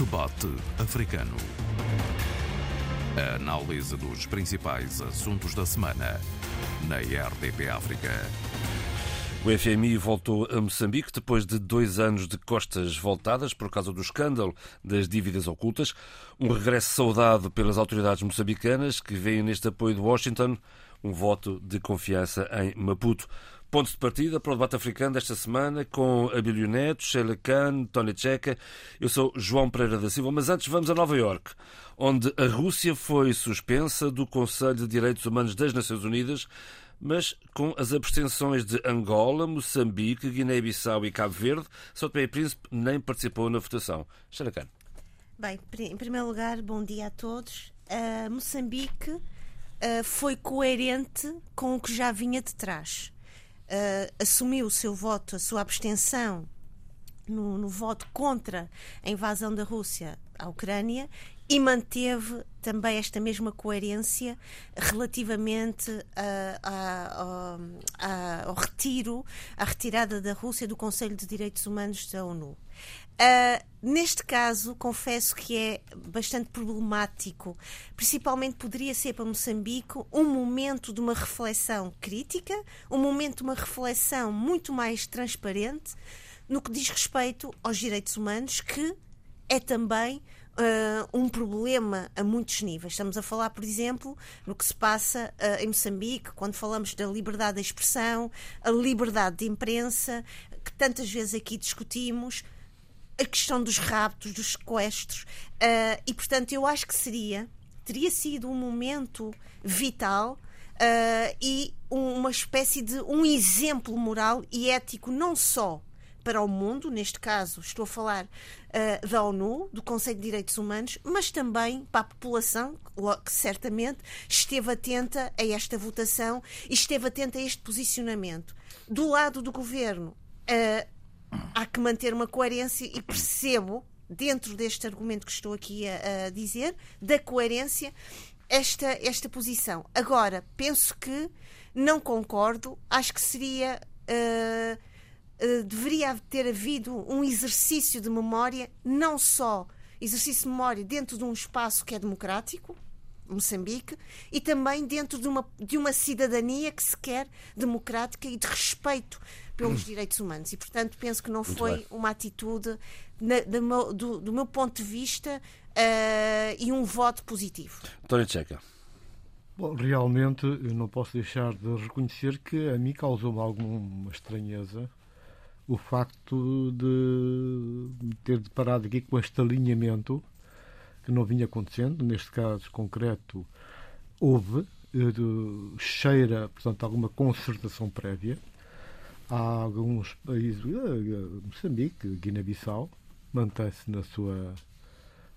Debate Africano. A análise dos principais assuntos da semana na RDP África. O FMI voltou a Moçambique depois de dois anos de costas voltadas por causa do escândalo das dívidas ocultas. Um regresso saudado pelas autoridades moçambicanas que veem neste apoio de Washington um voto de confiança em Maputo. Ponto de partida para o debate africano desta semana com Abílio Neto, Sheila Khan, Tony Checa. Eu sou João Pereira da Silva, mas antes vamos a Nova Iorque, onde a Rússia foi suspensa do Conselho de Direitos Humanos das Nações Unidas, mas com as abstenções de Angola, Moçambique, Guiné-Bissau e Cabo Verde, São Tomé e Príncipe nem participou na votação. Sheila Khan. Bem, em primeiro lugar, bom dia a todos. Uh, Moçambique uh, foi coerente com o que já vinha de trás uh, assumiu o seu voto, a sua abstenção no, no, voto contra a invasão da Rússia à Ucrânia e manteve também esta mesma coerência relativamente a, a, a, ao retiro, à retirada da Rússia do Conselho de Direitos Humanos da ONU. Uh, neste caso, confesso que é bastante problemático. Principalmente poderia ser para Moçambique um momento de uma reflexão crítica, um momento de uma reflexão muito mais transparente no que diz respeito aos direitos humanos, que é também Uh, um problema a muitos níveis. Estamos a falar, por exemplo, no que se passa uh, em Moçambique, quando falamos da liberdade de expressão, a liberdade de imprensa, que tantas vezes aqui discutimos a questão dos raptos, dos sequestros. Uh, e, portanto, eu acho que seria, teria sido um momento vital uh, e uma espécie de um exemplo moral e ético, não só para o mundo, neste caso estou a falar uh, da ONU, do Conselho de Direitos Humanos, mas também para a população, que certamente esteve atenta a esta votação e esteve atenta a este posicionamento. Do lado do governo, uh, há que manter uma coerência e percebo, dentro deste argumento que estou aqui a, a dizer, da coerência, esta, esta posição. Agora, penso que não concordo, acho que seria. Uh, uh, deveria ter havido um exercício de memória, não só exercício de memória dentro de um espaço que é democrático, Moçambique, e também dentro de uma, de uma cidadania que se quer democrática e de respeito pelos direitos humanos. E, portanto, penso que não Muito foi bem. uma atitude, na, do, meu, do, do, meu ponto de vista, uh, e um voto positivo. António Tcheca. Bom, realmente, eu não posso deixar de reconhecer que a mim causou-me alguma estranheza o facto de ter deparado aqui com este alinhamento que não vinha acontecendo. Neste caso concreto, houve, eh, cheira, portanto, alguma concertação prévia. Há alguns países, eh, Moçambique, Guiné-Bissau, mantém-se na sua.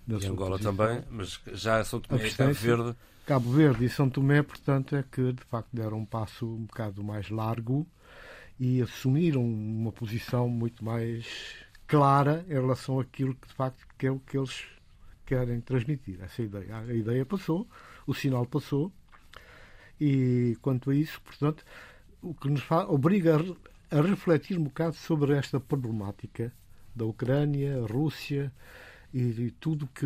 Na e sua Angola posição. também, mas já São Tomé e Cabo Verde. Cabo Verde e São Tomé, portanto, é que de facto deram um passo um bocado mais largo e assumiram uma posição muito mais clara em relação àquilo que de facto que é o que eles querem transmitir. Essa ideia. A ideia passou, o sinal passou, e quanto a isso, portanto, o que nos faz, obriga a, refletir um bocado sobre esta problemática da Ucrânia, Rússia e, e tudo que.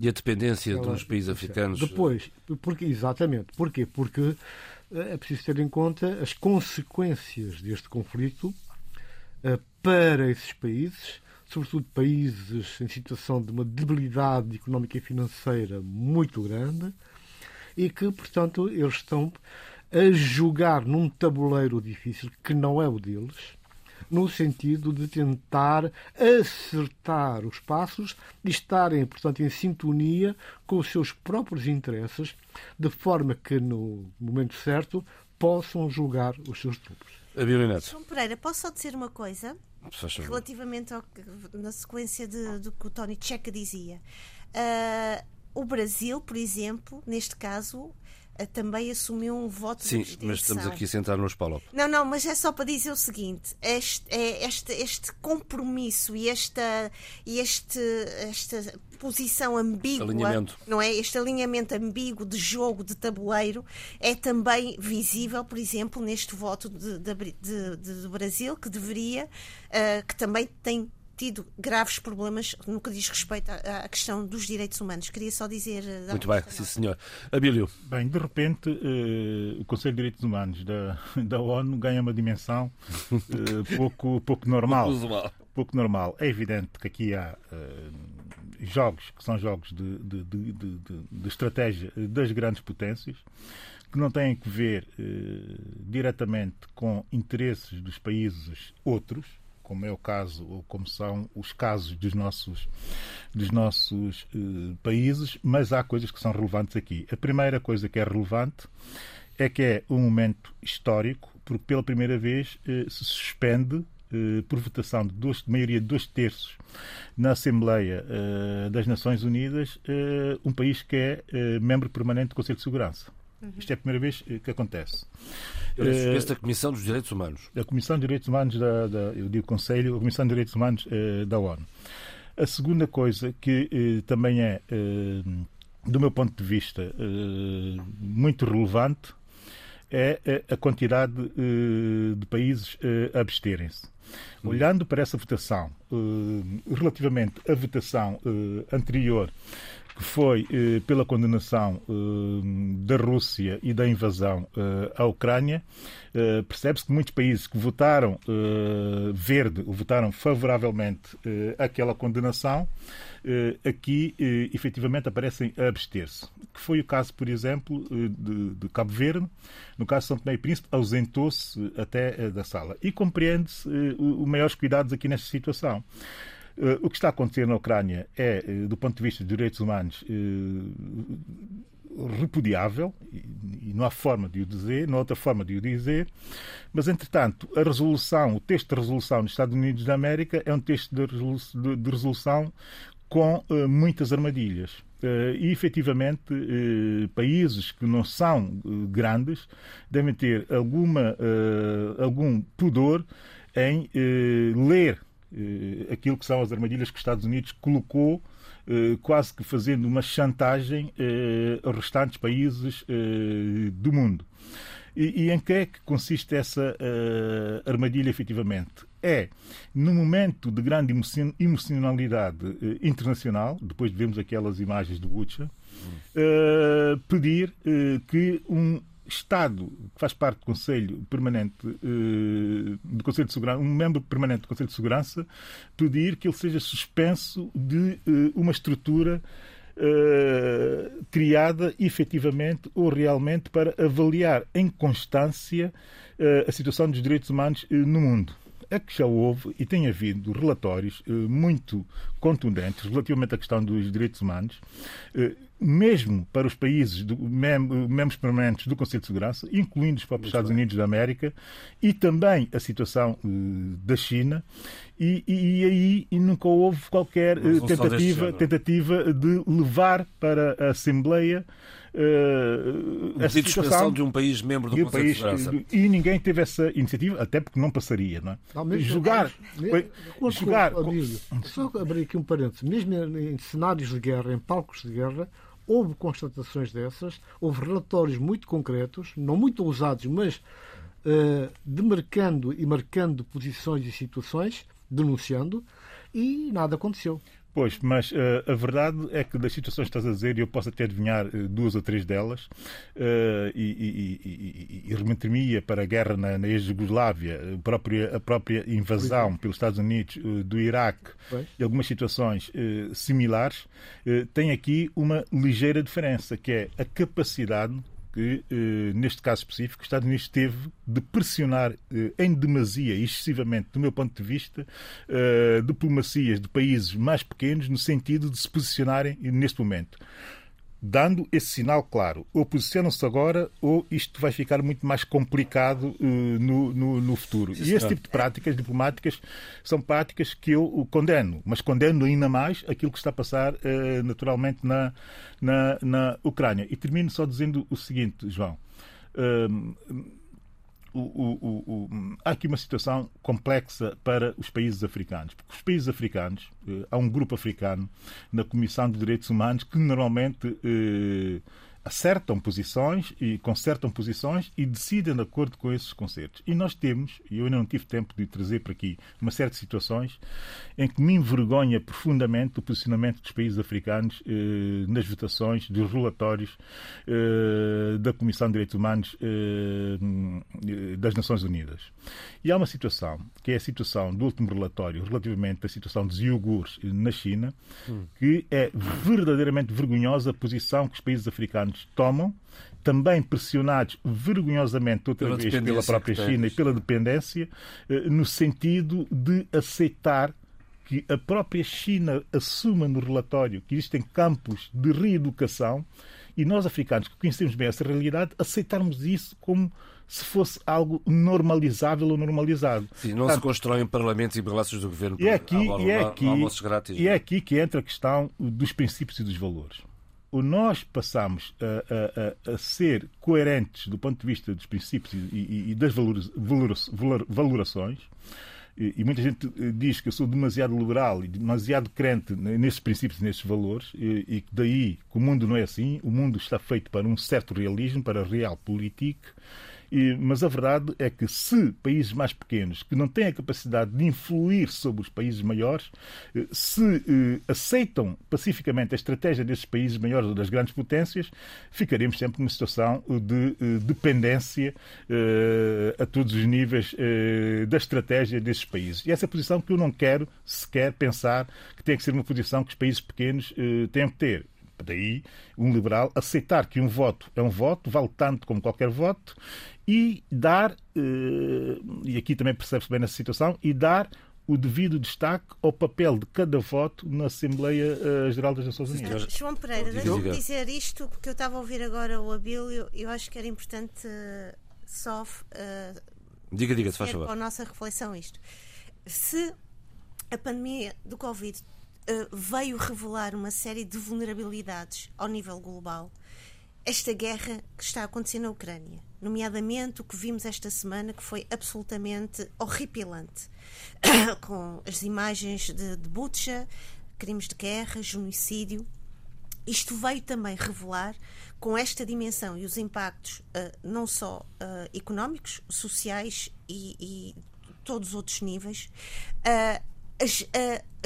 E a dependência ela, dos países africanos. Depois, porque, exatamente. Porquê? Porque eh, é preciso ter em conta as consequências deste conflito uh, para esses países sobretudo países em situação de uma debilidade económica e financeira muito grande e que, portanto, eles estão a jogar num tabuleiro difícil que não é o deles, no sentido de tentar acertar os passos e estarem, portanto, em sintonia com os seus próprios interesses, de forma que, no momento certo, possam julgar os seus trupos. A Violinete. João Pereira, posso só dizer uma coisa? Relativamente ao, na sequência de, do que o Tony Checa dizia. Uh, o Brasil, por exemplo, neste caso, uh, também assumiu um voto Sim, de mas estamos aqui a sentar nos palos. Não, não, mas é só para dizer o seguinte: este, é este, este compromisso e esta, este, esta posição ambígua, alinhamento. não é? Este alinhamento ambíguo de jogo de tabuleiro é também visível, por exemplo, neste voto de, de, de, de do Brasil, que deveria, uh, que também tem tido graves problemas no que diz respeito à, à questão dos direitos humanos. Queria só dizer. Muito bem, sim, senhor. Abílio. Bem, de repente, o Conselho de Direitos Humanos da, da ONU ganha uma dimensão pouco, pouco normal. Usual. Pouco normal. É evidente que aqui há jogos que são jogos de, de, de, de, estratégia das grandes potências, que não têm que ver eh, diretamente com interesses dos países outros, como é o caso ou como são os casos dos nossos, dos nossos eh, países, mas há coisas que são relevantes aqui. A primeira coisa que é relevante é que é um momento histórico, porque pela primeira vez eh, se suspende eh, por votação de, dois, de maioria de dois terços na Assembleia eh, das Nações Unidas eh, um país que é membro permanente do Conselho de Segurança. Uhum. Isto é a primeira vez que acontece. Esse da Comissão dos Direitos Humanos. A Comissão de Direitos Humanos da, da eu digo Conselho, a Comissão de Direitos Humanos da ONU. A segunda coisa que também é, do meu ponto de vista, muito relevante é a quantidade de países absterem-se. Olhando para essa votação, eh, relativamente à votação eh, anterior, foi eh, pela condenação da Rússia e da invasão à Ucrânia, percebe-se que muitos países que votaram verde ou votaram favoravelmente condenação eh, aqui eh, efetivamente aparecem a abster-se. Que foi o caso, por exemplo, eh, de, de Cabo Verde. No caso de São Tomé e Príncipe, ausentou-se até da sala. E compreende-se os maiores cuidados aqui nesta situação. O que está a acontecer na Ucrânia é, do ponto de vista dos direitos humanos, repudiável, e não há forma de o dizer, não há outra forma de o dizer, mas, entretanto, a resolução, o texto de resolução dos Estados Unidos da América é um texto de resolução com uh, muitas armadilhas. Uh, e, efetivamente, uh, países que não são grandes devem ter alguma, algum pudor em ler aquilo que são as armadilhas que os Estados Unidos colocou quase que fazendo uma chantagem aos restantes países do mundo. E, e, em que é que consiste essa armadilha, efetivamente? é, no momento de grande emocionalidade eh, internacional, depois de vermos aquelas imagens do Butcher, uh, pedir uh, que um Estado que faz parte do Conselho Permanente uh, do Conselho de Segurança, um membro permanente do Conselho de Segurança, pedir que ele seja suspenso de uma estrutura criada efetivamente ou realmente para avaliar em constância a situação dos direitos humanos no mundo é que já houve e tem havido relatórios eh, muito contundentes relativamente à questão dos direitos humanos, eh, mesmo para os países do, mem membros permanentes do Conselho de Segurança, incluindo os próprios Estados Unidos da América, e também a situação eh, da China. E, e, e aí e nunca houve qualquer tentativa, tentativa de levar para a Assembleia uh, essa situação de um país membro do Conselho país, de Segurança. E ninguém teve essa iniciativa, até porque não passaria. Não é? Não, mesmo, jogar. Mesmo, jogar só abrir aqui um parênteses. Mesmo em cenários de guerra, em palcos de guerra, houve constatações dessas, houve relatórios muito concretos, não muito ousados, mas uh, demarcando e marcando posições e situações, denunciando, e nada aconteceu. Pois, mas uh, a verdade é que das situações que estás a dizer, eu posso até adivinhar uh, duas ou três delas, uh, e, e, e, e para a guerra na, na ex-Jugoslávia, a própria, a própria invasão pelos Estados Unidos do Iraque pois. e algumas situações similares, tem aqui uma ligeira diferença, que é a capacidade que, eh, neste caso específico, os Estados Unidos teve de pressionar eh, em demasia e excessivamente, do meu ponto de vista, eh, diplomacias de países mais pequenos no sentido de se posicionarem neste momento dando esse sinal claro. Ou posicionam-se agora, ou isto vai ficar muito mais complicado uh, no, no, no, futuro. Sim, e esse tipo de práticas diplomáticas são práticas que eu condeno, mas condeno ainda mais aquilo que está a passar uh, naturalmente na, na, na Ucrânia. E termino só dizendo o seguinte, João. Uh, o, o, o, há aqui uma situação complexa para os países africanos, porque os países africanos, eh, há um grupo africano na Comissão de Direitos Humanos que normalmente eh, acertam posições e consertam posições e decidem de acordo com esses concertos. E nós temos, e eu ainda não tive tempo de trazer para aqui, uma série de situações em que me envergonha profundamente o posicionamento dos países africanos eh, nas votações dos relatórios eh, da Comissão de Direitos Humanos eh, das Nações Unidas. E há uma situação, que é a situação do último relatório relativamente à situação dos iogures na China, hum. que é verdadeiramente vergonhosa a posição que os países africanos tomam, também pressionados vergonhosamente outra pela vez pela própria China e pela dependência, eh, no sentido de aceitar que a própria China assuma no relatório que existem campos de reeducação e nós, africanos, que conhecemos bem essa realidade, aceitarmos isso como se fosse algo normalizável ou normalizado. Sim, não Portanto, se constroem parlamentos e palácios do governo e é aqui, e é aqui, grátis. E é aqui que entra a questão dos princípios e dos valores. O nós passamos a, a, a, ser coerentes do ponto de vista dos princípios e, e, e das valores, valores, valorações, e, muita gente eh, diz que eu sou demasiado liberal e demasiado crente nesses princípios, nesses valores, e, e daí que o mundo não é assim. O mundo está feito para um certo realismo, para realpolitik, e, mas a verdade é que se países mais pequenos, que não têm a capacidade de influir sobre os países maiores, eh, se eh, aceitam pacificamente a estratégia desses países maiores ou das grandes potências, ficaremos sempre numa situação de eh, dependência eh, a todos os níveis eh, da estratégia desses países. E essa é a posição que eu não quero sequer pensar que tem que ser uma posição que os países pequenos eh, têm que ter. Daí, um liberal aceitar que um voto é um voto, vale tanto como qualquer voto, e dar, eh, e aqui também percebe-se bem nessa situação, e dar o devido destaque ao papel de cada voto na Assembleia uh, Geral das Nações Unidas. João Pereira, deixa-me dizer isto, porque eu estava a ouvir agora o Abílio, eu acho que era importante uh, só uh, diga, diga, se faz favor. para a nossa reflexão isto. Se a pandemia do Covid veio revelar uma série de vulnerabilidades ao nível global, esta guerra que está a acontecer na Ucrânia, nomeadamente o que vimos esta semana, que foi absolutamente horripilante, com as imagens de, de Butcha, crimes de guerra, genocídio. Isto veio também revelar, com esta dimensão e os impactos, uh, não só uh, económicos, sociais e, e todos os outros níveis, uh, as,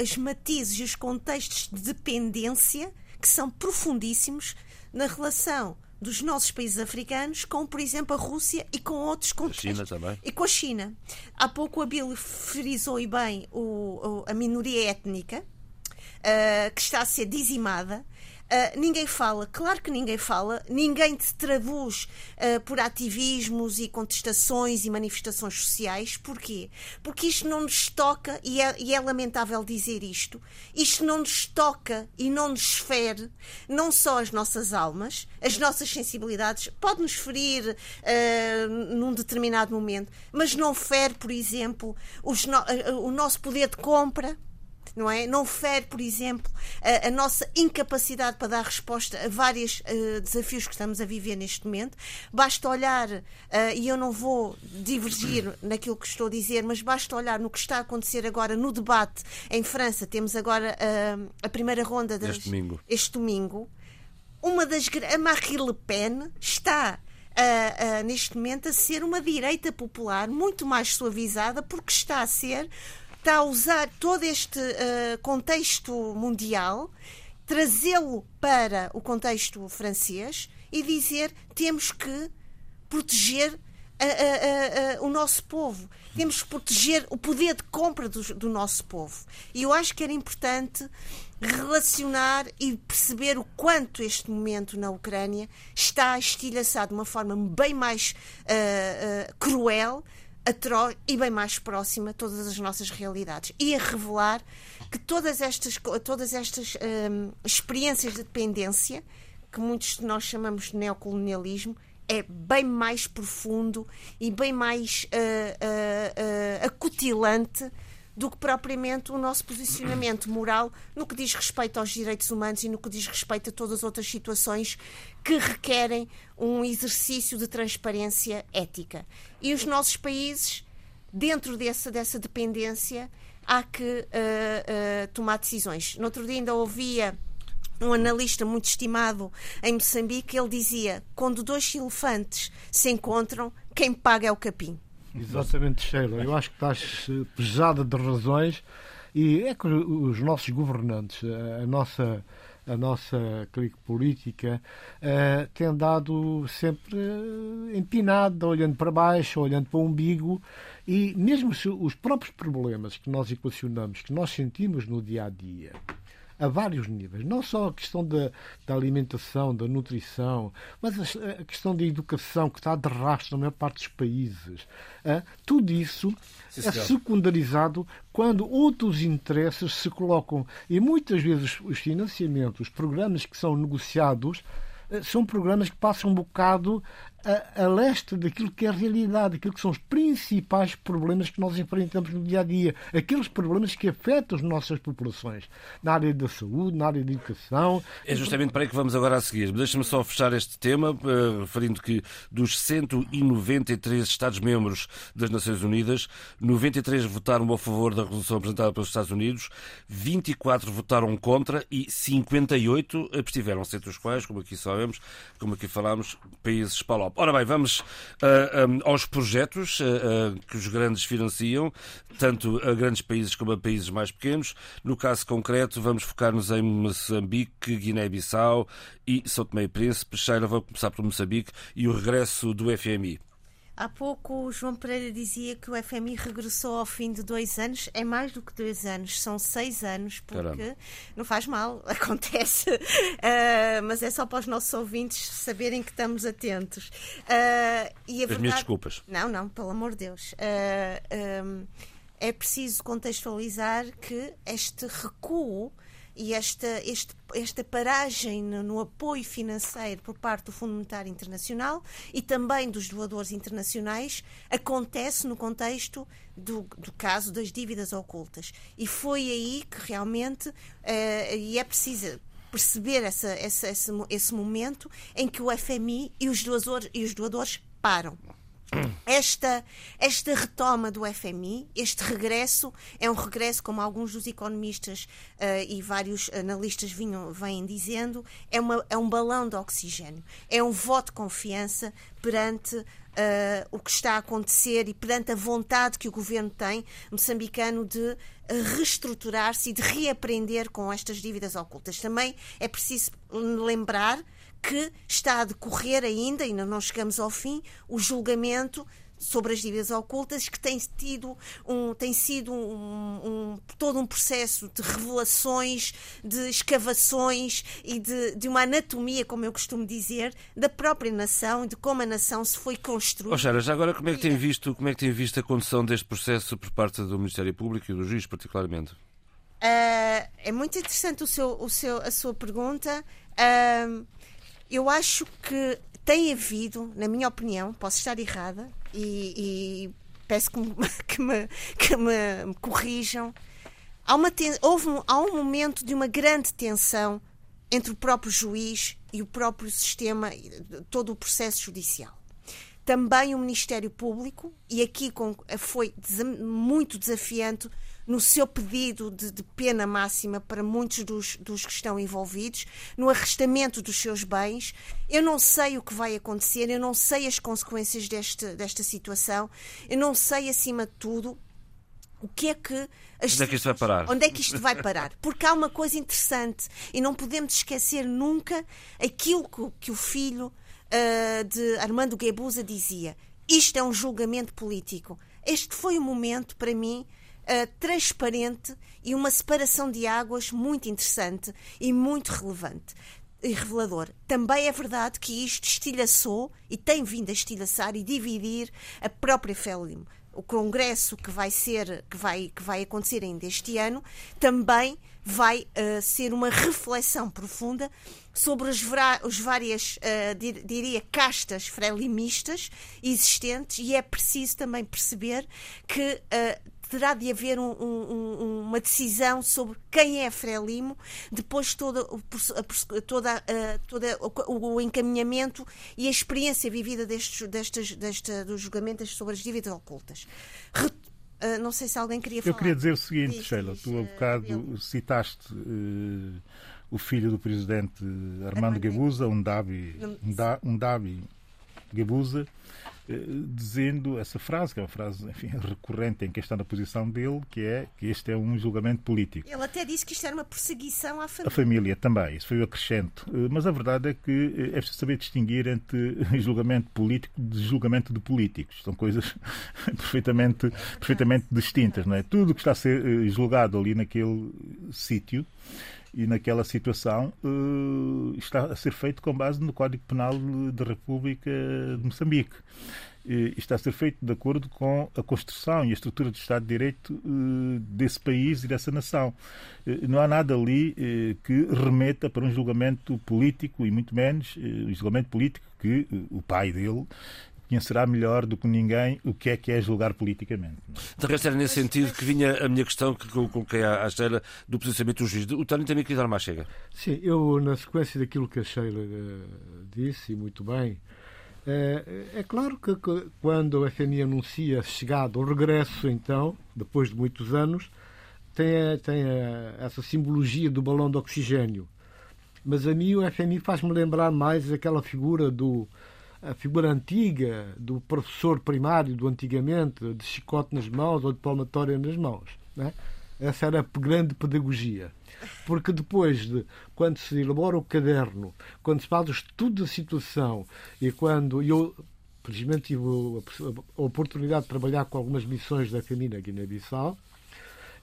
as matizes e os contextos de dependência que são profundíssimos na relação dos nossos países africanos com, por exemplo, a Rússia e com outros contextos. A China também. E com a China. Há pouco a Bill frisou e bem o, o, a minoria étnica uh, que está a ser dizimada Uh, ninguém fala, claro que ninguém fala, ninguém te traduz uh, por ativismos e contestações e manifestações sociais. Porquê? Porque isto não nos toca, e é, e é lamentável dizer isto, isto não nos toca e não nos fere não só as nossas almas, as nossas sensibilidades, pode-nos ferir uh, num determinado momento, mas não fere, por exemplo, no, o nosso poder de compra não é? Não fere, por exemplo, a, a nossa incapacidade para dar resposta a vários uh, desafios que estamos a viver neste momento. Basta olhar, uh, e eu não vou divergir naquilo que estou a dizer, mas basta olhar no que está a acontecer agora no debate em França. Temos agora uh, a primeira ronda das, este domingo. Este domingo. Uma das a Marine Le Pen está Uh, uh, neste momento a ser uma direita popular muito mais suavizada porque está a ser está a usar todo este uh, contexto mundial, trazê-lo para o contexto francês e dizer temos que proteger a, a, a, o nosso povo. Temos que proteger o poder de compra do, do, nosso povo. E eu acho que era importante relacionar e perceber o quanto este momento na Ucrânia está estilhaçado de uma forma bem mais uh, uh, cruel atroz e bem mais próxima todas as nossas realidades. E a revelar que todas estas, todas estas hum, experiências de dependência, que muitos de nós chamamos de neocolonialismo, é bem mais profundo e bem mais uh, uh, uh, acutilante do que propriamente o nosso posicionamento moral no que diz respeito aos direitos humanos e no que diz respeito a todas as outras situações que requerem um exercício de transparência ética. E os nossos países, dentro dessa, dessa dependência, há que uh, uh, tomar decisões. No outro dia ainda ouvia um analista muito estimado em Moçambique, ele dizia: quando dois elefantes se encontram, quem paga é o capim. Exatamente, Sheila. Eu acho que estás eh, pesada de razões e é que os nossos governantes, eh, a nossa a nossa clique política uh, tem dado sempre uh, empinada, olhando para baixo, olhando para o umbigo, e mesmo os próprios problemas que nós equacionamos, que nós sentimos no dia a dia, a vários níveis. Não só a questão da, da alimentação, da nutrição, mas a, a, questão da educação que está de rastro na maior parte dos países. Ah, tudo isso Sim, é secundarizado quando outros interesses se colocam. E muitas vezes os financiamentos, os programas que são negociados, ah, são programas que passam um bocado a, a, leste daquilo que é a realidade, aquilo que são os principais problemas que nós enfrentamos no dia a dia, aqueles problemas que afetam as nossas populações, na área da saúde, na área da educação. É justamente para aí que vamos agora a seguir. Deixa-me só fechar este tema, uh, referindo que dos 193 Estados-membros das Nações Unidas, 93 votaram a favor da resolução apresentada pelos Estados Unidos, 24 votaram contra e 58 abstiveram-se, entre os quais, como aqui sabemos, como aqui falámos, países PALOP. Ora bem, vamos uh, ah, um, aos projetos uh, que os grandes financiam, tanto a grandes países como a países mais pequenos. No caso concreto, vamos focar-nos em Moçambique, Guiné-Bissau e São Tomé e Príncipe. Sheila, vamos começar por Moçambique e o regresso do FMI. Há pouco o João Pereira dizia que o FMI regressou ao fim de dois anos. É mais do que dois anos, são seis anos, porque Caramba. não faz mal, acontece. Uh, mas é só para os nossos ouvintes saberem que estamos atentos. Uh, e a As verdade... minhas desculpas. Não, não, pelo amor de Deus. Uh, um, é preciso contextualizar que este recuo e esta, este, esta paragem no, no, apoio financeiro por parte do Fundo Monetário Internacional e também dos doadores internacionais acontece no contexto do, do caso das dívidas ocultas. E foi aí que realmente, uh, e é preciso perceber essa, essa, esse, esse momento em que o FMI e os doadores, e os doadores param esta, esta retoma do FMI, este regresso, é um regresso, como alguns dos economistas uh, e vários analistas vinham, vêm dizendo, é, uma, é um balão de oxigênio, é um voto de confiança perante uh, o que está a acontecer e perante a vontade que o governo tem moçambicano de reestruturar-se e de reaprender com estas dívidas ocultas. Também é preciso lembrar que está a decorrer ainda, ainda não chegamos ao fim, o julgamento sobre as dívidas ocultas que tem tido um tem sido um, um, todo um processo de revelações de escavações e de, de uma anatomia como eu costumo dizer da própria nação de como a nação se foi construída. Oh, já agora como é que tem visto como é que tem visto a condução deste processo por parte do Ministério Público e do juiz particularmente? Uh, é muito interessante o seu, o seu a sua pergunta. Uh, eu acho que tem havido, na minha opinião, posso estar errada e, e peço que me, que me, que me corrijam. Há, uma houve um, há um momento de uma grande tensão entre o próprio juiz e o próprio sistema, todo o processo judicial. Também o Ministério Público, e aqui foi muito desafiante no seu pedido de, de pena máxima para muitos dos, dos, que estão envolvidos, no arrestamento dos seus bens. Eu não sei o que vai acontecer, eu não sei as consequências deste, desta situação, eu não sei, acima de tudo, o que é que. As... Onde é que isto vai parar? Onde é que isto vai parar? Porque há uma coisa interessante e não podemos esquecer nunca aquilo que, que o filho uh, de Armando Guebuza dizia. Isto é um julgamento político. Este foi o momento, para mim, uh, transparente e uma separação de águas muito interessante e muito relevante e revelador. Também é verdade que isto estilhaçou e tem vindo a estilhaçar e dividir a própria Félim. O congresso que vai ser que vai que vai acontecer ainda este ano também vai uh, ser uma reflexão profunda sobre as, os várias, uh, dir, diria, castas frelimistas existentes e é preciso também perceber que uh, terá de haver um, um, uma decisão sobre quem é Frelimo, depois todo, toda, toda o, encaminhamento e a experiência vivida destes, destes, deste, do julgamento sobre as dívidas ocultas. Uh, não sei se alguém queria falar. Eu queria dizer o seguinte, Sheila, tu há bocado citaste uh, o filho do presidente Armando um Davi, um Davi Guebuza, eh, dizendo essa frase, que é uma frase enfim, recorrente em quem está na posição dele, que é que este é um julgamento político. Ele até disse que isto era uma perseguição à família. A família também, isso foi o acrescento. Eh, mas a verdade é que eh, é preciso saber distinguir entre julgamento político de julgamento de políticos. São coisas perfeitamente, perfeitamente distintas. Não é? Tudo que está a ser julgado ali naquele sítio e naquela situação uh, está a ser feito com base no Código Penal da República de Moçambique. Está a ser feito de acordo com a construção e a estrutura do Estado de Direito uh, desse país e dessa nação. Não há nada ali que remeta para um julgamento político e muito menos um julgamento político que o pai dele conhecerá melhor do que ninguém o que é que é julgar politicamente. De resto, era nesse sentido que vinha a minha questão que eu coloquei à, Sheila do posicionamento do juiz. O Tânia também queria dar mais chega. Sim, eu, na sequência daquilo que a Sheila uh, disse, e muito bem, é, é claro que, que quando o FMI anuncia a chegada, o regresso, então, depois de muitos anos, tem, tem essa simbologia do balão de oxigênio. Mas a mim o FMI faz-me lembrar mais aquela figura do a figura antiga do professor primário do antigamente, de chicote nas mãos ou de palmatória nas mãos. Né? Essa era a grande pedagogia. Porque depois de, quando se elabora o caderno, quando se faz o estudo da situação e quando eu, felizmente, tive a, oportunidade de trabalhar com algumas missões da FMI na Guiné-Bissau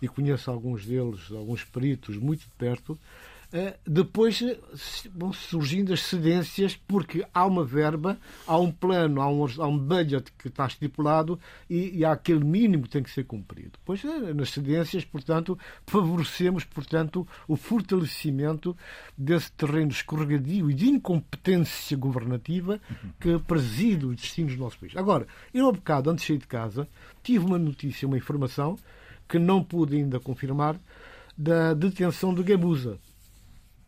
e conheço alguns deles, alguns peritos muito de perto, depois eh, vão surgindo as cedências porque há uma verba, há um plano, há um, há um budget que está estipulado e, e há aquele mínimo que tem que ser cumprido. Depois, eh, nas cedências, portanto, favorecemos, portanto, o fortalecimento desse terreno escorregadio e de incompetência governativa que preside os destinos do nosso país. Agora, eu, há bocado, antes de sair de casa, tive uma notícia, uma informação que não pude ainda confirmar da detenção de Gabusa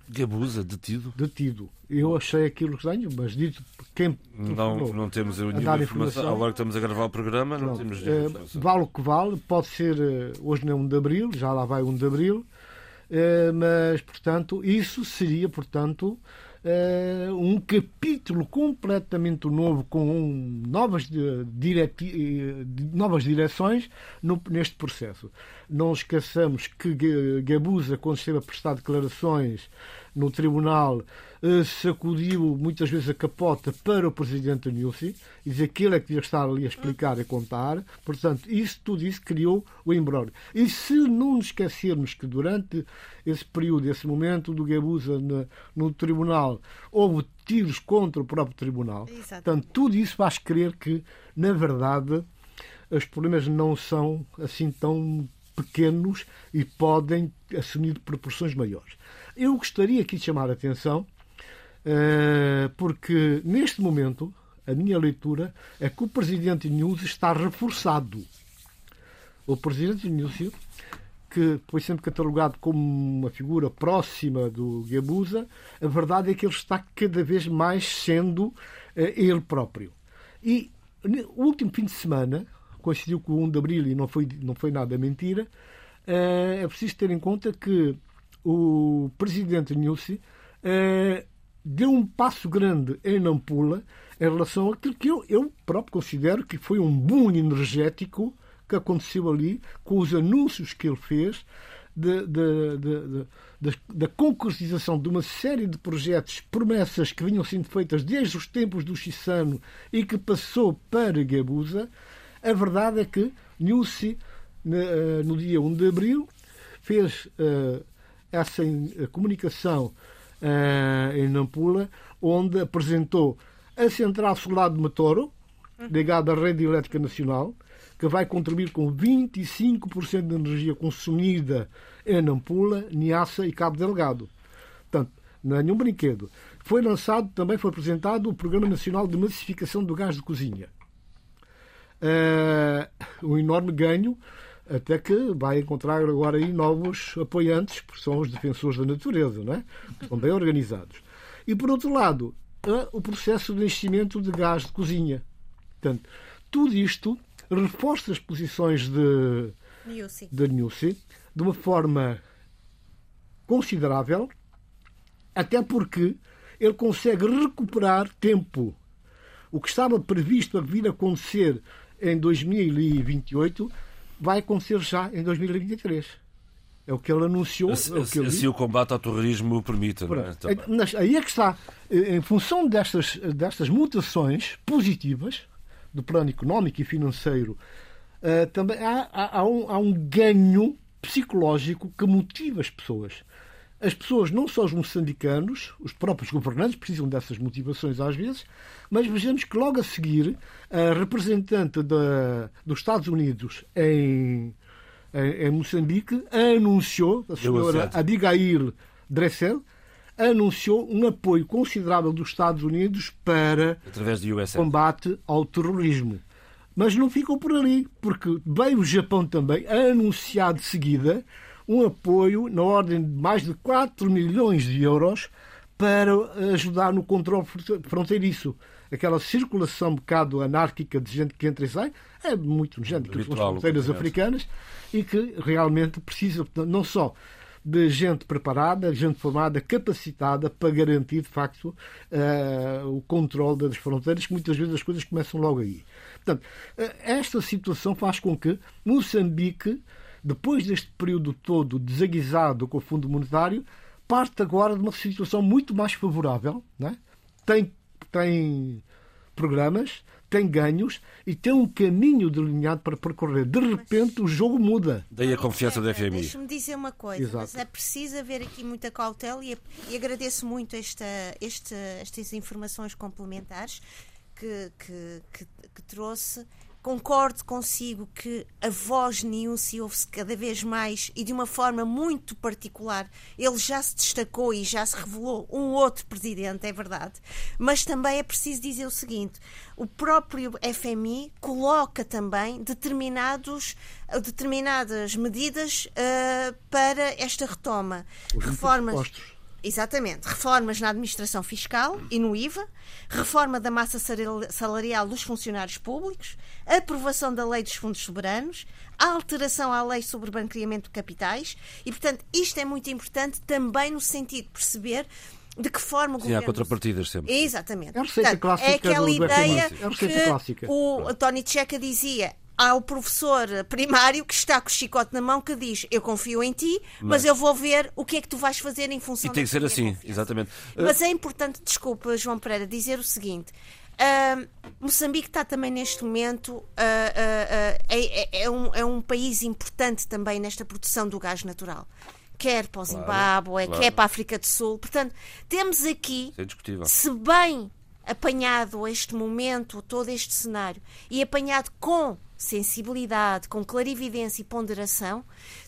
Gabusa, detido? Detido. Eu achei aquilo estranho, mas dito quem. Não, não temos nenhuma informação. informação. Agora que estamos a gravar o programa, Pronto. não temos nenhuma informação. Vale o que vale, pode ser. Eh, hoje não é 1 de abril, já lá vai 1 de abril, eh, mas, portanto, isso seria, portanto, uh, um capítulo completamente novo, com novas, direti novas direções no, neste processo. Não esqueçamos que Gabusa, quando esteve a prestar declarações no tribunal, sacudiu muitas vezes a capota para o presidente Nussi e dizer que ele é que devia estar ali a explicar e contar. Portanto, isso tudo isso criou o embróglio. E se não nos esquecermos que durante esse período, esse momento do Gabusa no, no tribunal, houve tiros contra o próprio tribunal, Exato. portanto, tudo isso faz crer que, na verdade, os problemas não são assim tão pequenos e podem assumir proporções maiores. Eu gostaria aqui de chamar a atenção, porque neste momento a minha leitura é que o presidente News está reforçado. O presidente News, que foi sempre catalogado como uma figura próxima do Gabusa, a verdade é que ele está cada vez mais sendo uh, ele próprio. E o último fim de semana, coincidiu com o 1 de Abril e não foi, não foi nada mentira, uh, é preciso ter em conta que o presidente eh, deu um passo grande em Nampula em relação àquilo que eu, eu próprio considero que foi um boom energético que aconteceu ali com os anúncios que ele fez da concretização de uma série de projetos, promessas que vinham sendo feitas desde os tempos do Chissano e que passou para Gabusa, a verdade é que Nussi, eh, no dia 1 de abril, fez uh, essa comunicação uh, em Nampula, onde apresentou a central solar de Matoro, ligada à rede elétrica nacional, que vai contribuir com 25% de energia consumida em Nampula, Niassa e Cabo Delgado. Portanto, não é nenhum brinquedo. Foi lançado, também foi apresentado o Programa Nacional de Massificação do Gás de Cozinha. Uh, um enorme ganho até que vai encontrar agora aí novos apoiantes, porque são os defensores da natureza, não é? que são bem organizados. E, por outro lado, o processo de enchimento de gás de cozinha. Portanto, tudo isto reforça as posições de, de Nussi de uma forma considerável Até porque ele consegue recuperar tempo. O que estava previsto a vir a acontecer em 2028 vai acontecer já em 2023. É o que ele anunciou. Se, é o, que se o combate ao terrorismo permite. Não é? Mas aí é que está. Em função destas, destas mutações positivas, do plano económico e financeiro, uh, também há, há, há, um, há um ganho psicológico que motiva as pessoas. As pessoas, não só os moçambicanos, os próprios governantes, precisam dessas motivações às vezes, mas vejamos que logo a seguir a representante da, dos Estados Unidos em, em, em Moçambique anunciou, a senhora Abigail Dressel, anunciou um apoio considerável dos Estados Unidos para combate ao terrorismo. Mas não ficou por ali, porque veio o Japão também a anunciar de seguida um apoio na ordem de mais de 4 milhões de euros para ajudar no controle fronteiriço. Aquela circulação um bocado anárquica de gente que entra e sai é muito nojento pelas fronteiras africanas e que realmente precisa não só de gente preparada, gente formada, capacitada para garantir, de facto, uh, o controle das fronteiras, que muitas vezes as coisas começam logo aí. Portanto, uh, esta situação faz com que Moçambique, depois deste período todo desaguisado com o Fundo Monetário, parte agora de uma situação muito mais favorável. Né? Tem, tem programas, tem ganhos e tem um caminho delineado para percorrer. De repente o jogo muda. Daí a confiança da FMI. Deixa-me dizer uma coisa, Exato. mas é preciso haver aqui muita cautela e, e agradeço muito esta, esta, estas informações complementares que, que, que, que trouxe Concordo consigo que a voz de se ouve-se cada vez mais e de uma forma muito particular. Ele já se destacou e já se revelou um outro presidente, é verdade. Mas também é preciso dizer o seguinte: o próprio FMI coloca também determinados, determinadas medidas uh, para esta retoma. Os Reformas. Impostos Exatamente. Reformas na administração fiscal e no IVA, reforma da massa salarial dos funcionários públicos, aprovação da lei dos fundos soberanos, alteração à lei sobre o banqueamento de capitais e, portanto, isto é muito importante também no sentido de perceber de que forma o Sim, governo... há contrapartidas sempre. Exatamente. É a receita Portanto, clássica é aquela ideia é que clássica. o António Tcheca dizia há o professor primário que está com o chicote na mão que diz eu confio em ti, mas, mas eu vou ver o que é que tu vais fazer em função E tem que ser assim, confiança. exatamente. Mas é importante, desculpa, João Pereira, dizer o seguinte. Uh, Moçambique está também neste momento uh, uh, é, é, um, é um país importante também nesta produção do gás natural quer para o Zimbábue, claro, claro. quer para a África do Sul. Portanto, temos aqui, é se bem apanhado este momento, todo este cenário, e apanhado com sensibilidade, com clarividência e ponderação,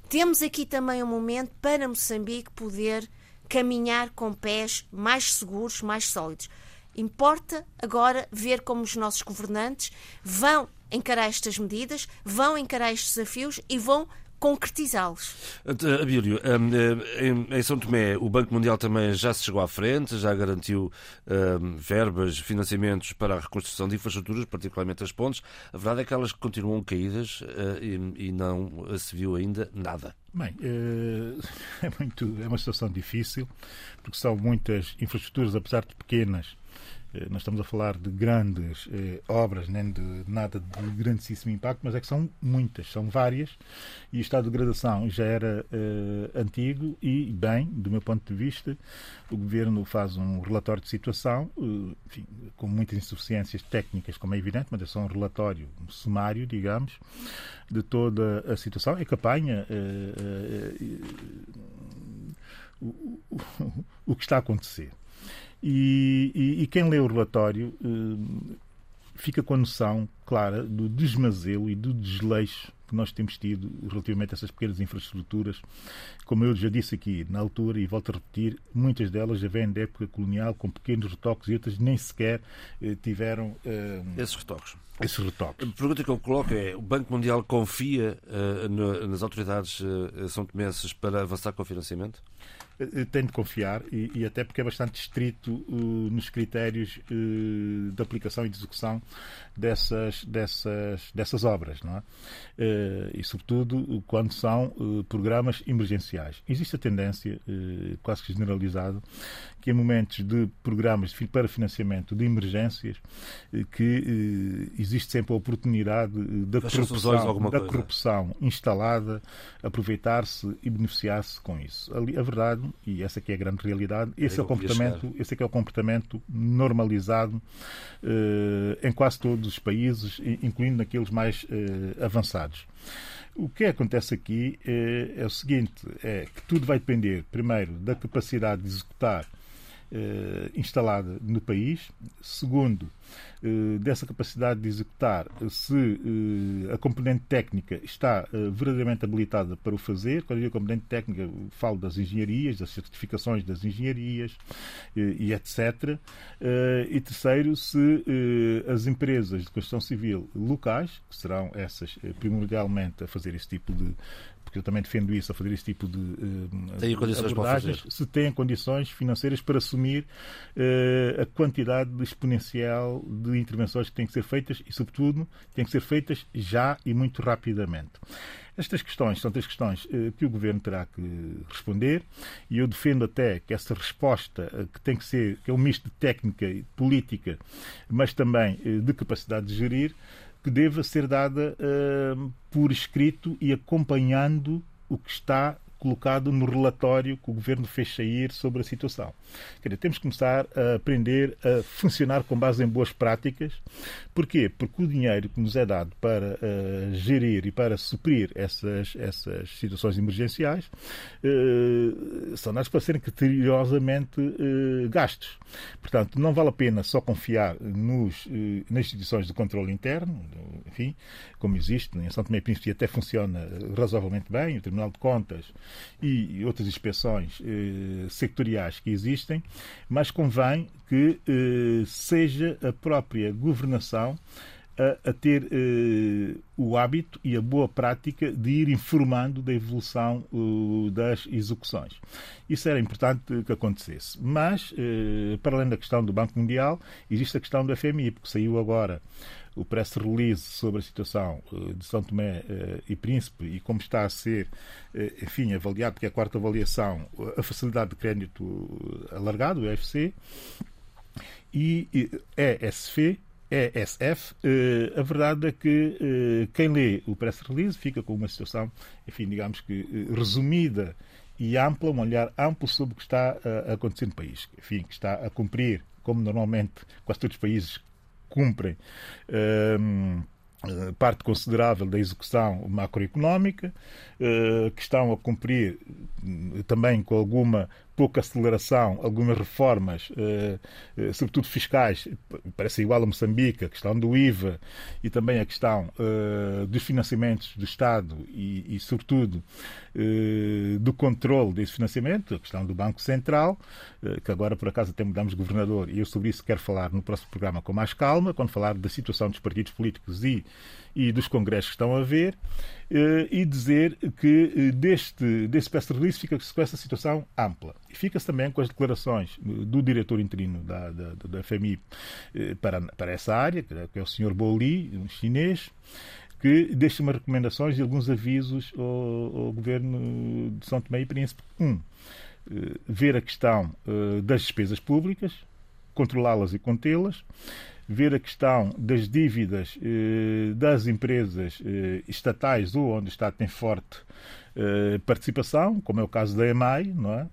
temos aqui também um momento para Moçambique poder caminhar com pés mais seguros, mais sólidos. Importa agora ver como os nossos governantes vão encarar estas medidas, vão encarar estes desafios e vão concretizá-los. Abílio, hum, hum, em São Tomé o Banco Mundial também já se chegou à frente, já garantiu verbas, financiamentos para a reconstrução de infraestruturas, particularmente as pontes. A verdade é que elas continuam caídas e não se viu ainda nada. Bem, eh, é, muito, é uma situação difícil, porque são muitas infraestruturas, apesar de pequenas, eh, nós estamos a falar de grandes eh, obras, nem de nada de grandíssimo impacto, mas é que são muitas, são várias, e o estado de degradação já era eh, antigo e, bem, do meu ponto de vista, o Governo faz um relatório de situação, eh, enfim, com muitas insuficiências técnicas, como é evidente, mas é só um relatório um sumário, digamos, de toda a situação, é que apanha eh, eh, o, o, o que está a acontecer. E, e, quem lê o relatório uh, fica com a noção clara do desmazelo e do desleixo que nós temos tido relativamente a essas pequenas infraestruturas. Como eu já disse aqui na altura, e volto a repetir, muitas delas já vêm da época colonial, com pequenos retoques, e outras nem sequer uh, tiveram uh, esses retoques. Esses retoques. A pergunta que eu coloco é: o Banco Mundial confia uh, no, nas autoridades uh, são tomenses para avançar com o financiamento? eh, tem de confiar e, e, até porque é bastante estrito nos critérios de aplicação e de execução dessas, dessas, dessas obras, não é? Uh, e sobretudo quando são programas emergenciais. Existe a tendência, quase que generalizada, que em momentos de programas para financiamento de emergências, que existe sempre a oportunidade da corrupção, da corrupção instalada, aproveitar-se e beneficiar-se com isso. a verdade e essa que é a grande realidade, esse é, é o comportamento, esse é que é o comportamento normalizado em quase todos os países, incluindo naqueles mais avançados. O que acontece aqui é, é, o seguinte: é que tudo vai depender, primeiro, da capacidade de executar instalada no país, segundo, uh, dessa capacidade de executar, se uh, a componente técnica está verdadeiramente habilitada para o fazer. Quando eu digo componente técnica, falo das engenharias, das certificações das engenharias e etc. e terceiro, se as empresas de construção civil locais, que serão essas primordialmente a fazer esse tipo de porque eu também defendo isso, a fazer esse tipo de uh, condições abordagens, se têm condições financeiras para assumir uh, a quantidade exponencial de intervenções que têm que ser feitas e, sobretudo, têm que ser feitas já e muito rapidamente. Estas questões são três questões uh, que o Governo terá que responder e eu defendo até que essa resposta, que tem que ser, que é um misto de técnica e política, mas também de capacidade de gerir, que deva ser dada uh, por escrito e acompanhando o que está colocado no relatório que o governo fez sair sobre a situação. Quer dizer, temos que começar a aprender a funcionar com base em boas práticas. Porquê? Porque o dinheiro que nos é dado para uh, gerir e para suprir essas, essas situações emergenciais uh, são dados para serem criteriosamente uh, gastos. Portanto, não vale a pena só confiar nos, nas instituições de controle interno, enfim, como existe em São Tomé e Príncipe até funciona razoavelmente bem, o Tribunal de Contas e outras inspeções eh, sectoriais que existem, mas convém que eh, seja a própria governação a, a ter eh, o hábito e a boa prática de ir informando da evolução uh, das execuções. Isso era importante que acontecesse. Mas, eh, para além da questão do Banco Mundial, existe a questão do FMI, porque saiu agora o press release sobre a situação eh, de São Tomé eh, e Príncipe e como está a ser, eh, enfim, avaliado, porque é a quarta avaliação, a facilidade de crédito alargado, o EFC, e ESF, ESF, a verdade é que quem lê o press release fica com uma situação, enfim, digamos que resumida e ampla, um olhar amplo sobre o que está a acontecer no país. Enfim, que está a cumprir, como normalmente quase todos os países cumprem ehm, eh, parte considerável da execução macroeconómica, eh, que estão a cumprir eh, também com alguma pouca aceleração, algumas reformas, eh, eh, sobretudo fiscais, parece igual a Moçambique, a questão do IVA e também a questão eh, dos financiamentos do Estado e, e sobretudo, do controle desse financiamento, a questão do Banco Central, que agora, por acaso, até mudamos de governador e eu sobre isso quero falar no próximo programa com mais calma, quando falar da situação dos partidos políticos e, e dos congressos que estão a ver. Eh, e dizer que eh, deste, deste press release fica-se com essa situação ampla. E fica-se também com as declarações eh, do diretor interino da, da, da FMI para, para essa área, que é o Sr. Boli, um chinês, que deixa umas recomendações e alguns avisos ao, ao governo de São Tomé e Príncipe. Um, ver a questão das despesas públicas, controlá-las e contê-las ver a questão das dívidas eh, das empresas eh, estatais ou onde o Estado tem forte eh, participação, como é o caso da EMAI, não é?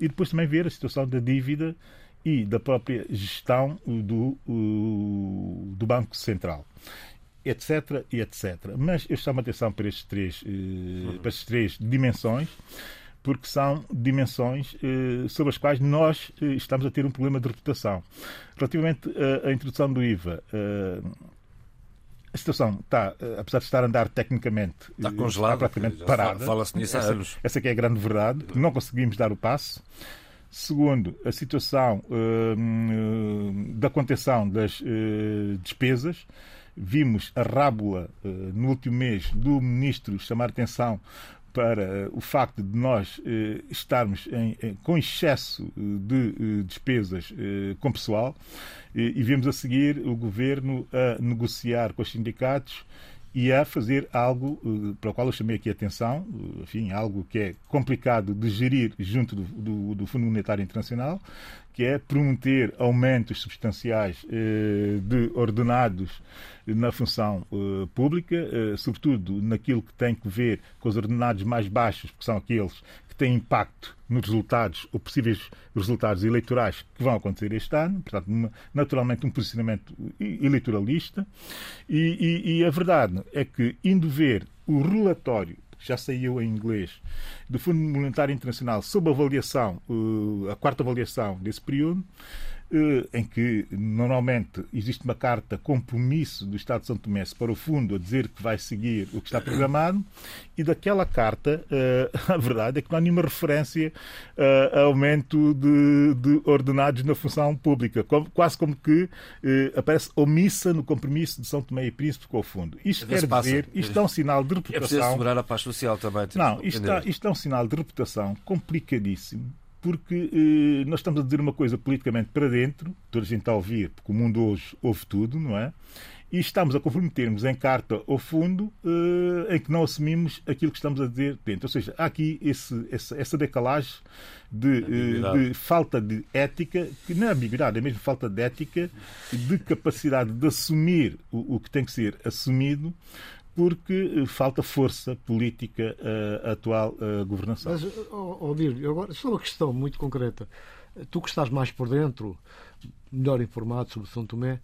E depois também ver a situação da dívida e da própria gestão do, do Banco Central etc, e etc. Mas eu chamo a atenção para, estes três, para estas três dimensões porque são dimensões eh, sobre as quais nós eh, estamos a ter um problema de reputação. Relativamente eh, à introdução do IVA, eh, a situação está, eh, apesar de estar a andar tecnicamente, está congelada, está praticamente parada. Fala-se nisso há anos. Essa, essa é a grande verdade. Não conseguimos dar o passo. Segundo, a situação uh, da contenção das despesas. Vimos a rábula no último mês do ministro chamar atenção para o facto de nós eh, estarmos em, em, com excesso de eh, despesas eh, com pessoal e vemos a seguir o governo a negociar com os sindicatos e a fazer algo para o qual eu chamei aqui a atenção, enfim, algo que é complicado de gerir junto do, do, do Fundo Monetário Internacional, que é prometer aumentos substanciais uh, de ordenados na função pública, sobretudo naquilo que tem que ver com os ordenados mais baixos, porque são aqueles tem impacto nos resultados ou possíveis resultados eleitorais que vão acontecer este ano, portanto, naturalmente um posicionamento eleitoralista. E, e, e, a verdade é que, indo ver o relatório que já saiu em inglês do Fundo Monetário Internacional sobre a avaliação, a quarta avaliação desse período, eh, em que normalmente existe uma carta compromisso do Estado de São Tomé para o fundo a dizer que vai seguir o que está programado e daquela carta eh, a verdade é que não há nenhuma referência eh, a aumento de, de ordenados na função pública, quase como que aparece omissa no compromisso de São Tomé e Príncipe com o fundo. Isto quer dizer, isto é um sinal de reputação... É preciso assegurar a paz social também. Não, isto, está, isto é um sinal de reputação complicadíssimo porque eh, nós estamos a dizer uma coisa politicamente para dentro, toda a gente está a ouvir, porque o mundo hoje ouve tudo, não é? E estamos a comprometermos em carta ao fundo eh, em que não assumimos aquilo que estamos a dizer dentro. Ou seja, há aqui esse, essa, essa decalagem de, eh, de, falta de ética, que não é ambiguidade, é mesmo falta de ética, de capacidade de assumir o, o que tem que ser assumido porque eh, falta força política à eh, atual uh, governação. Mas, Odílio, agora, só uma questão muito concreta. Tu que estás mais por dentro, melhor informado sobre São Tomé,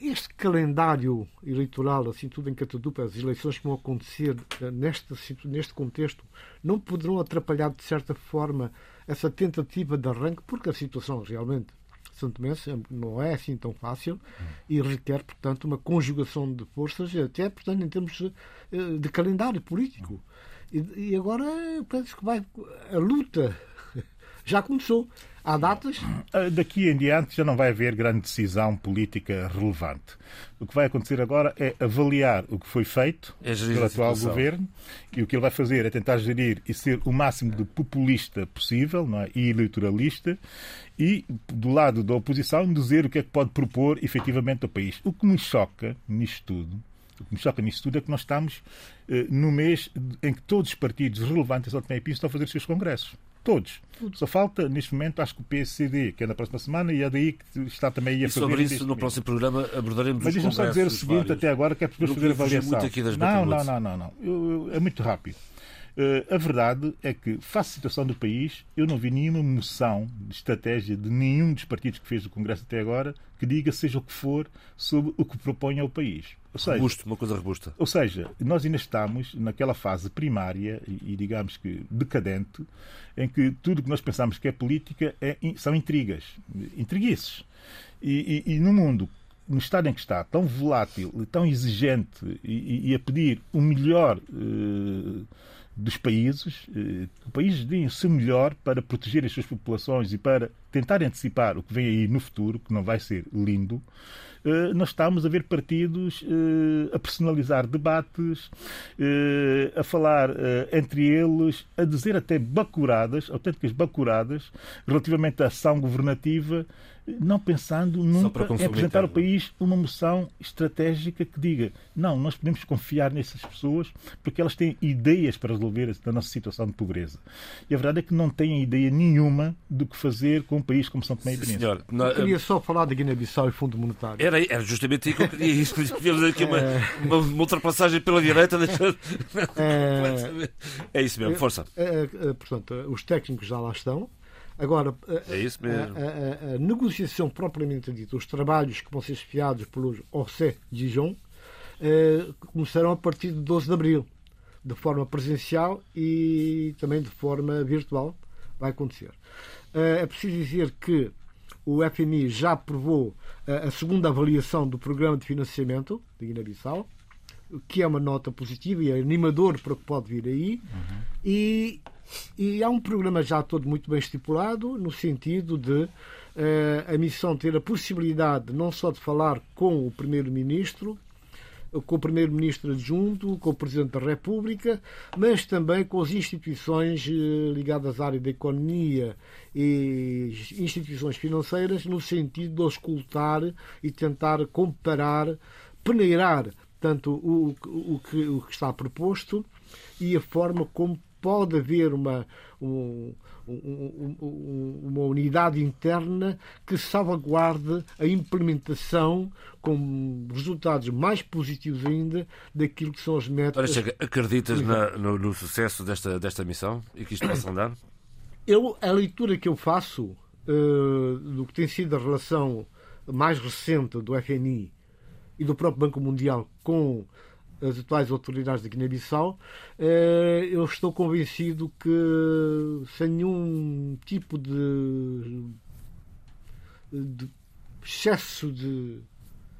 este calendário eleitoral, assim tudo em catadupa, as eleições que vão acontecer neste, neste contexto, não poderão atrapalhar, de certa forma, essa tentativa de arranque, porque a situação realmente Santo Tomé não é assim tão fácil e requer, portanto, uma conjugação de forças, até, portanto, em termos de, eh, de calendário político. E, e agora penso que vai a luta já começou. Há datas? Ah, daqui em diante já não vai haver grande decisão política relevante. O que vai acontecer agora é avaliar o que foi feito é pelo atual governo e o que ele vai fazer é tentar gerir e ser o máximo de populista possível não é? e eleitoralista e, do lado da oposição, dizer o que é que pode propor efetivamente ao país. O que me choca nisto tudo o que me choca nisto tudo é que nós estamos eh, no mês em que todos os partidos relevantes São Tomé e Príncipe estão a fazer os seus congressos. Todos. Só falta, neste momento, acho que o PSCD, que é na próxima semana, e é daí que está também a fazer. E sobre isso, no próximo programa, abordaremos Mas deixa-me só dizer o seguinte, vários. até agora, que é para fazer avaliação. Não, não, não, não, não. Eu, eu, é muito rápido. Uh, a verdade é que, face à situação do país, eu não vi nenhuma moção de estratégia de nenhum dos partidos que fez o Congresso até agora que diga, seja o que for, sobre o que propõe ao país. Ou seja, Robusto, uma coisa robusta. Ou seja, nós ainda estamos naquela fase primária e, e digamos que decadente, em que tudo o que nós pensamos que é política é, são intrigas, intriguices. E, e, e no mundo no estado em que está, tão volátil, tão exigente e, e a pedir o melhor eh, dos países, eh, o país deem o seu melhor para proteger as suas populações e para tentar antecipar o que vem aí no futuro, que não vai ser lindo, eh, nós estamos a ver partidos eh, a personalizar debates, a falar entre eles, a dizer até bacuradas, autênticas bacuradas, relativamente à ação governativa não pensando nunca em apresentar ao país uma moção estratégica que diga não, nós podemos confiar nessas pessoas porque elas têm ideias para resolver a nossa situação de pobreza. E a verdade é que não têm ideia nenhuma do que fazer com um país como São Tomé e Príncipe. Senhor, não, eu queria só falar de Guiné-Bissau e Fundo Monetário. Era, era justamente aí que eu queria. Tivemos aqui uma, é... uma, uma, ultrapassagem pela direita. É... é isso mesmo, força. É, é, portanto, os técnicos já lá estão. Agora, é isso mesmo. A, a, a, negociação propriamente dita, os trabalhos que vão ser espiados pelos Orsay Dijon, eh, começarão a partir de 12 de abril, de forma presencial e também de forma virtual. Vai acontecer. Eh, é preciso dizer que o FMI já aprovou eh, a segunda avaliação do programa de financiamento de Guiné-Bissau, que é uma nota positiva e é animador para o que pode vir aí. Uhum. E e há um programa já todo muito bem estipulado, no sentido de uh, a missão ter a possibilidade não só de falar com o Primeiro-Ministro, com o Primeiro-Ministro adjunto, com o Presidente da República, mas também com as instituições eh, ligadas à área da economia e instituições financeiras, no sentido de auscultar e tentar comparar, peneirar tanto o, o, que, o que está proposto e a forma como pode haver uma, um, um, uma unidade interna que salvaguarde a implementação com resultados mais positivos ainda daquilo que são as metas. Ora, acreditas na, no, no, sucesso desta, desta missão e que isto possa andar? Eu, a leitura que eu faço uh, do que tem sido a relação mais recente do FMI e do próprio Banco Mundial com as atuais autoridades da Guiné-Bissau, eh, eu estou convencido que sem nenhum tipo de, de excesso de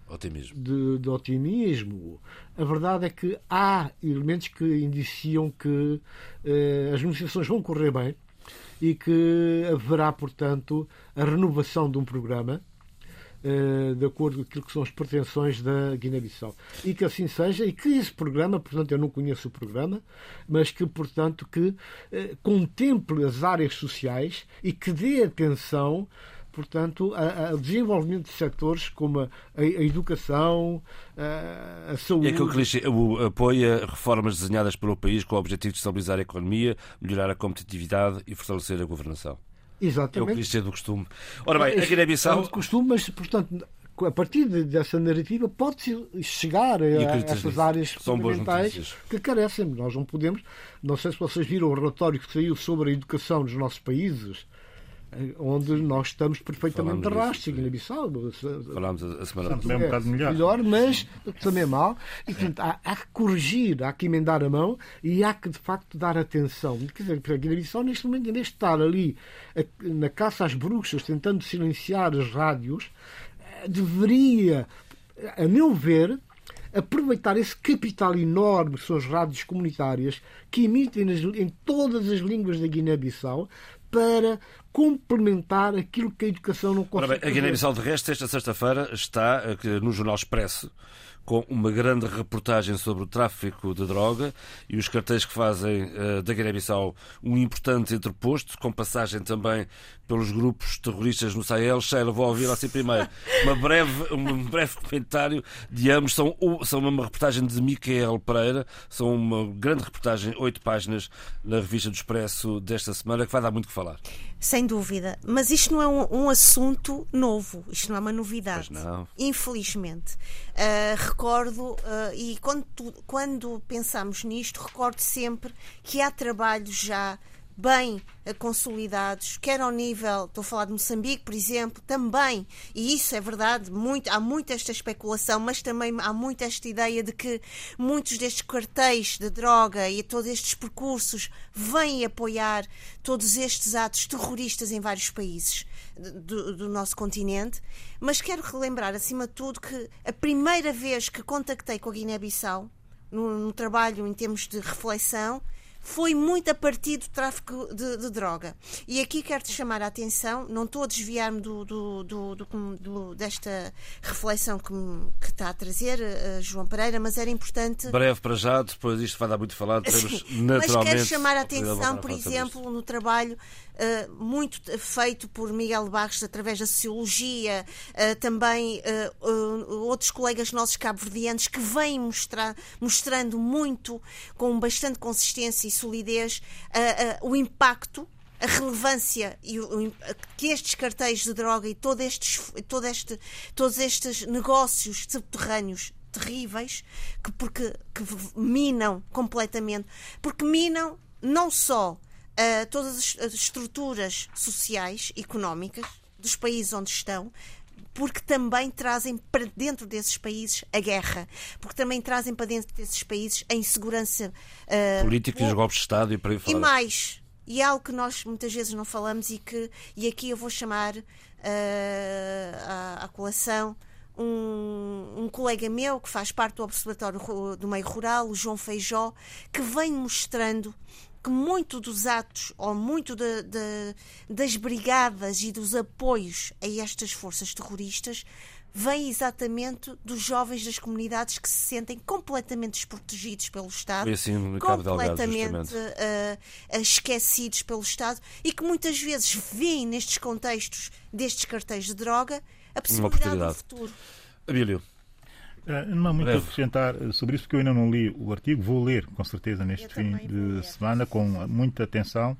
otimismo. De, de, otimismo. A verdade é que há elementos que indiciam que eh, as negociações vão correr bem e que haverá, portanto, a renovação de um programa de acordo com aquilo que são as pretensões da Guiné-Bissau. E que assim seja, e que esse programa, portanto, eu não conheço o programa, mas que, portanto, que eh, contemple as áreas sociais e que dê atenção portanto, ao desenvolvimento de setores como a, a, educação, a, a saúde. E aquilo que lhe apoia reformas desenhadas pelo país com o objetivo de estabilizar a economia, melhorar a competitividade e fortalecer a governação. Exatamente. É o clichê do costume. Ora bem, a Guiné-Bissau. É um costume, mas, portanto, a partir dessa narrativa pode-se chegar a, essas áreas fundamentais que carecem. Nós não podemos. Não sei se vocês viram o relatório que saiu sobre a educação nos nossos países onde nós estamos perfeitamente de rastro, Guiné-Bissau. Falámos a semana passada. É um bocado melhor. melhor, mas também é mal. E, portanto, há, há, que corrigir, há que emendar a mão e há que, de facto, dar atenção. Quer dizer, a Guiné-Bissau, neste momento, em vez de estar ali na caça às bruxas, tentando silenciar as rádios, eh, deveria, a meu ver, aproveitar esse capital enorme que são as rádios comunitárias que emitem em todas as línguas da Guiné-Bissau para complementar aquilo que a educação não consegue. Ora bem, a Guiné-Bissau, de resto, esta sexta-feira está eh, no Jornal Expresso com uma grande reportagem sobre o tráfico de droga e os cartéis que fazem uh, da Guiné-Bissau um importante entreposto, com passagem também pelos grupos terroristas no Sahel. Sheila, vou ouvir assim primeiro uma breve, um breve comentário de ambos. São, são uma reportagem de Micael Pereira, são uma grande reportagem, oito páginas, na revista do Expresso desta semana, que vai dar muito que falar. Sem dúvida. Mas isto não é um, um assunto novo, isto não é uma novidade. Infelizmente. Uh, recordo, uh, e quando, quando pensamos nisto, recordo sempre que há trabalhos já bem consolidados, quer ao nível, estou a falar de Moçambique, por exemplo, também, e isso é verdade, muito, há muita esta especulação, mas também há muita esta ideia de que muitos destes cartéis de droga e todos estes percursos vêm apoiar todos estes atos terroristas em vários países do, do nosso continente. Mas quero relembrar, acima de tudo, que a primeira vez que contactei com a Guiné-Bissau, no trabalho em termos de reflexão, foi muito a partir do tráfico de, de droga. E aqui quero-te chamar a atenção, não estou a desviar-me do, do, do, desta reflexão que, que, está a trazer uh, João Pereira, mas era importante. Breve para já, depois isto vai dar muito falar, teremos naturalmente. Mas quero chamar a atenção, por exemplo, no trabalho uh, muito feito por Miguel Barros através da sociologia, uh, também outros colegas nossos cabo-verdianos que vêm mostrar, mostrando muito, com bastante consistência solidez uh, uh, o impacto a relevância e o, que estes cartéis de droga e todo estes, todo este, todos estes negócios subterrâneos terríveis que porque que minam completamente porque minam não só uh, todas as estruturas sociais económicas dos países onde estão porque também trazem para dentro desses países a guerra, porque também trazem para dentro desses países a insegurança uh, política e os golpes de Estado e por aí fora. E mais, e é algo que nós muitas vezes não falamos e que e aqui eu vou chamar uh, à, à colação um, um, colega meu que faz parte do Observatório do Meio Rural, o João Feijó, que vem mostrando que muito dos atos ou muito de, de, das brigadas e dos apoios a estas forças terroristas vem exatamente dos jovens das comunidades que se sentem completamente desprotegidos pelo Estado, assim, completamente uh, esquecidos pelo Estado e que muitas vezes veem nestes contextos destes cartéis de droga a possibilidade do futuro. Abílio. Uh, não há muito Breve. a acrescentar sobre isso, porque eu ainda não li o artigo. Vou ler, com certeza, neste eu fim de semana, com muita atenção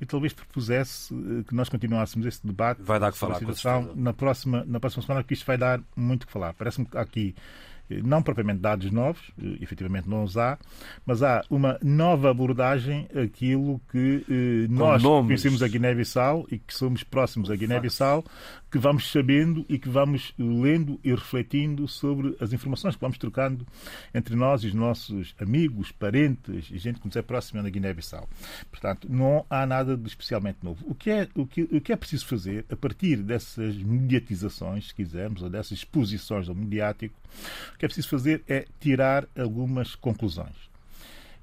e talvez propusesse eh, que nós continuássemos esse debate. Vai dar que falar, situação, na próxima, na próxima semana, que isto vai dar muito que falar. Parece-me que aqui não propriamente dados novos, efetivamente não os há, mas há uma nova abordagem aquilo que eh, nós conhecemos a Guiné-Bissau e que somos próximos a Guiné-Bissau, que vamos sabendo e que vamos lendo e refletindo sobre as informações que vamos trocando entre nós e os nossos amigos, parentes e gente que nos é próxima na Guiné-Bissau. Portanto, não há nada de especialmente novo. O que, é, o, que, o que é preciso fazer, a partir dessas mediatizações, se quisermos, ou dessas exposições ao mediático, o que é preciso fazer é tirar algumas conclusões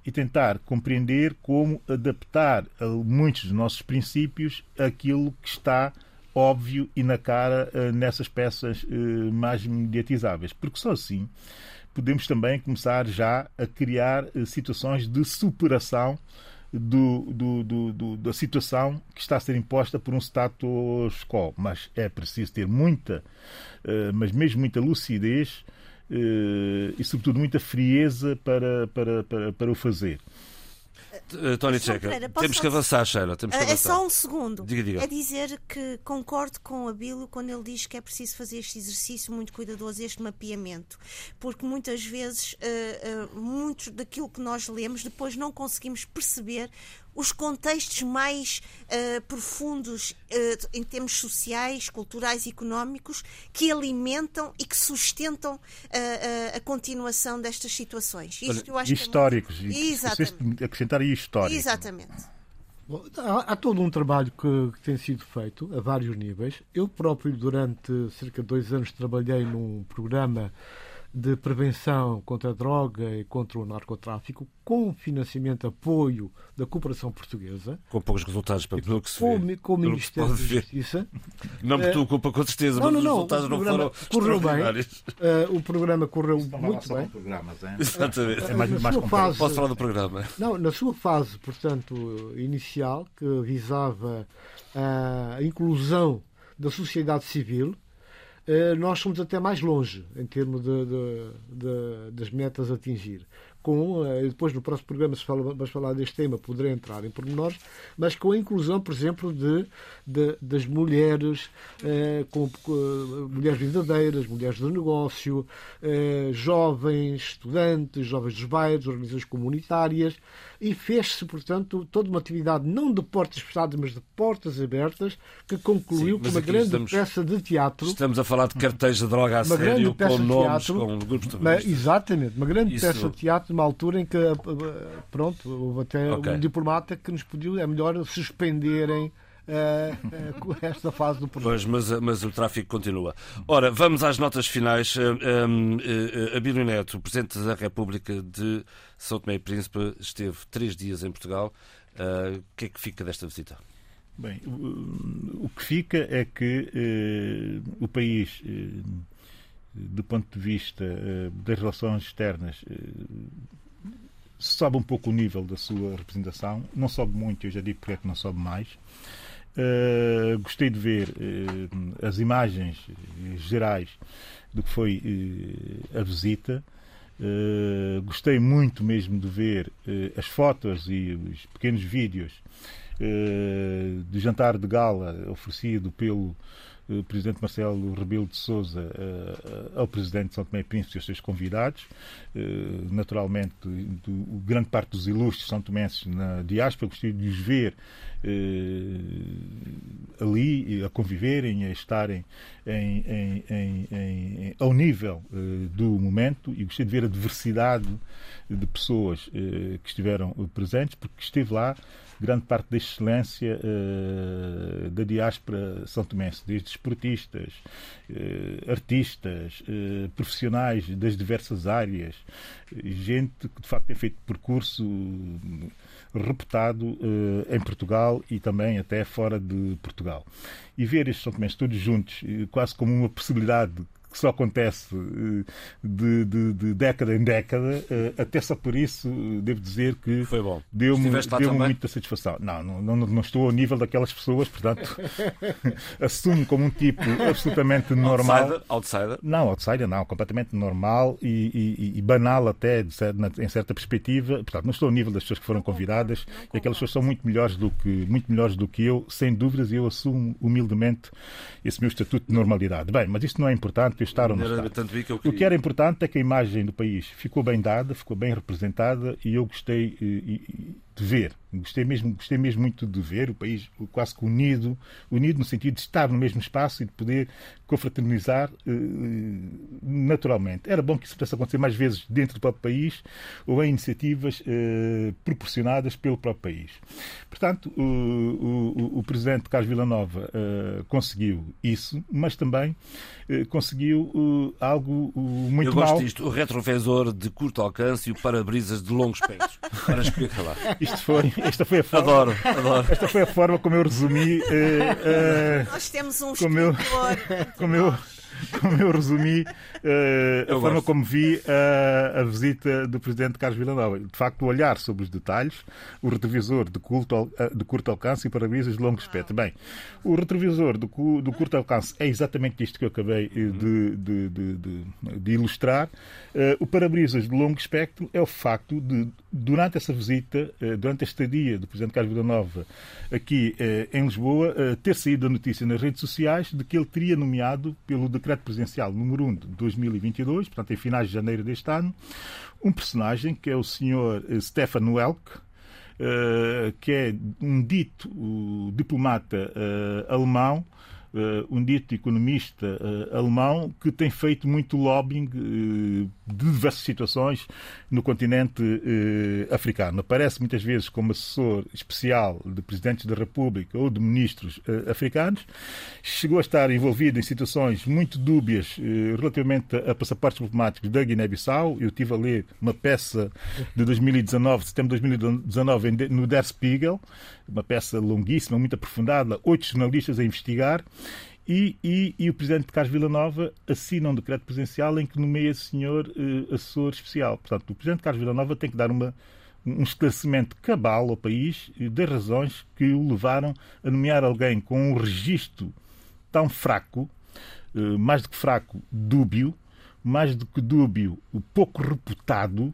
e tentar compreender como adaptar muitos dos nossos princípios àquilo que está óbvio e na cara eh, nessas peças eh, mais mediatizáveis. Porque só assim podemos também começar já a criar eh, situações de superação do, do, do, da situação que está a ser imposta por um status quo. Mas é preciso ter muita, mas mesmo muita lucidez e, sobretudo, muita frieza para, para, para, para o fazer. Uh, Tony Checa, temos que avançar, Sheila. Temos que é avançar. só um segundo. Diga, diga. É dizer que concordo com o Abílio quando ele diz que é preciso fazer este exercício muito cuidadoso, este mapeamento. Porque muitas vezes, uh, uh, muito daquilo que nós lemos, depois não conseguimos perceber os contextos mais uh, profundos uh, em termos sociais, culturais e económicos que alimentam e que sustentam uh, a continuação destas situações. Isto, Olha, históricos. É muito... Exatamente. Acrescentar aí histórico. Exatamente. Bom, há, há, todo um trabalho que, que, tem sido feito a vários níveis. Eu próprio, durante cerca de dois anos, trabalhei num programa de prevenção contra a droga e contra o narcotráfico, com financiamento, apoio da cooperação portuguesa. Com poucos resultados, para pelo que se com, vê. Com o Ministério da Justiça. Não me tua culpa, com certeza, não, mas não, os resultados não foram correu bem. Uh, o programa correu muito bem. Programas? Exatamente. É mais, mais fase, Posso falar do programa? Não, na sua fase, portanto, inicial, que visava a inclusão da sociedade civil, eh, nós somos até mais longe em termos de, de, de, das metas a atingir. Com, eh, depois no próximo programa, se fala, vamos falar deste tema, poderei entrar em pormenores, mas com a inclusão, por exemplo, de, das mulheres, eh, com, com, mulheres verdadeiras, mulheres do negócio, eh, jovens, estudantes, jovens dos bairros, organizações comunitárias, e fez-se, portanto, toda uma atividade não de portas fechadas, mas de portas abertas, que concluiu Sim, com uma grande estamos, peça de teatro. Estamos a falar de cartéis de droga a uma sério, com nomes, teatro, com grupos de mas, Exatamente, uma grande Isso... peça de teatro uma altura em que, eh, pronto, houve até okay. um diplomata que nos pediu, é melhor suspenderem uh, uh, esta fase do projeto. Pois, mas, mas o tráfico continua. Ora, vamos às notas finais. Um, uh, Abílio Neto, Presidente da República de São Tomé e Príncipe, esteve três dias em Portugal. o que é que fica desta visita? Bem, o, o que fica é que o país do ponto de vista uh, das relações externas, uh, sobe um pouco o nível da sua representação. Não sobe muito, eu já digo porque é que não sobe mais. Uh, gostei de ver as imagens gerais do que foi a visita. gostei muito mesmo de ver as fotos e os pequenos vídeos do jantar de gala oferecido pelo o presidente Marcelo Rebelo de Sousa eh, ao presidente de São Tomé e Príncipe e aos seus convidados, eh, naturalmente do, grande parte dos ilustres são tomenses na diáspora, gostei de os ver eh, ali a conviverem, a estarem em, em, em, ao nível do momento. E gostei de ver a diversidade de pessoas que estiveram presentes, porque esteve lá grande parte da excelência uh, da diáspora são tomense, desde esportistas, uh, artistas, uh, profissionais das diversas áreas, gente que de facto tem feito percurso reputado em Portugal e também até fora de Portugal. E ver estes são tomenses todos juntos, quase como uma possibilidade que só acontece de, de, de década em década, até só por isso devo dizer que deu-me deu muita satisfação. Não, não, não, estou ao nível daquelas pessoas, portanto, assumo como um tipo absolutamente normal. Outsider? outsider? Não, outsider não, completamente normal e, e, e banal até, em certa perspectiva. Portanto, não estou ao nível das pessoas que foram convidadas e aquelas pessoas são muito melhores do que, muito melhores do que eu, sem dúvidas, e eu assumo humildemente esse meu estatuto de normalidade. Bem, mas isto não é importante, estar estar. O que era importante é que a imagem do país ficou bem dada, ficou bem representada e eu gostei de ver. Gostei mesmo, gostei mesmo muito de ver o país quase que unido, unido no sentido de estar no mesmo espaço e de poder confraternizar uh, naturalmente. Era bom que isso pudesse acontecer mais vezes dentro do próprio país ou em iniciativas uh, proporcionadas pelo próprio país. Portanto, o, o, o presidente Carlos Villanova uh, conseguiu isso, mas também conseguiu algo muito Eu gosto mal. disto, o retrovisor de curto alcance e o para-brisas de longos espectros. Para escolher calar. Isto foi, esta foi a forma. Adoro, adoro. Esta foi a forma como eu resumi. Uh, uh, Nós temos um como eu, como eu, como eu resumi uh, a forma como vi a, a, visita do presidente Carlos Villanova. De facto, o olhar sobre os detalhes, o retrovisor de, culto, de curto alcance e para-brisas de longo espectro. Bem, o retrovisor do, do, curto alcance é exatamente isto que eu acabei de, de, de, de ilustrar. Uh, o para-brisas de longo espectro é o facto de, durante essa visita, uh, durante a estadia do presidente Carlos Villanova aqui uh, em Lisboa, ter saído a notícia nas redes sociais de que ele teria nomeado pelo decreto presidencial número 1 de 2022, portanto em finais de janeiro deste ano, um personagem que é o eh, Stefan Welk, que é um dito diplomata alemão um dito economista uh, alemão que tem feito muito lobbying uh, de diversas situações no continente africano. Aparece muitas vezes como assessor especial de presidentes da República ou de ministros africanos. Chegou a estar envolvido em situações muito dúbias relativamente a passaportes diplomáticos da Guiné-Bissau. Eu estive a ler uma peça de 2019, de setembro de 2019, no Der Spiegel, uma peça longuíssima, muito aprofundada, oito jornalistas a investigar. E, e, e, o presidente Carlos Villanova assina um decreto presidencial em que nomeia esse senhor uh, assessor especial. Portanto, o presidente Carlos Villanova tem que dar uma, um esclarecimento cabal ao país das razões que o levaram a nomear alguém com um registro tão fraco, uh, mais do que fraco, dúbio, mais do que dúbio, pouco reputado,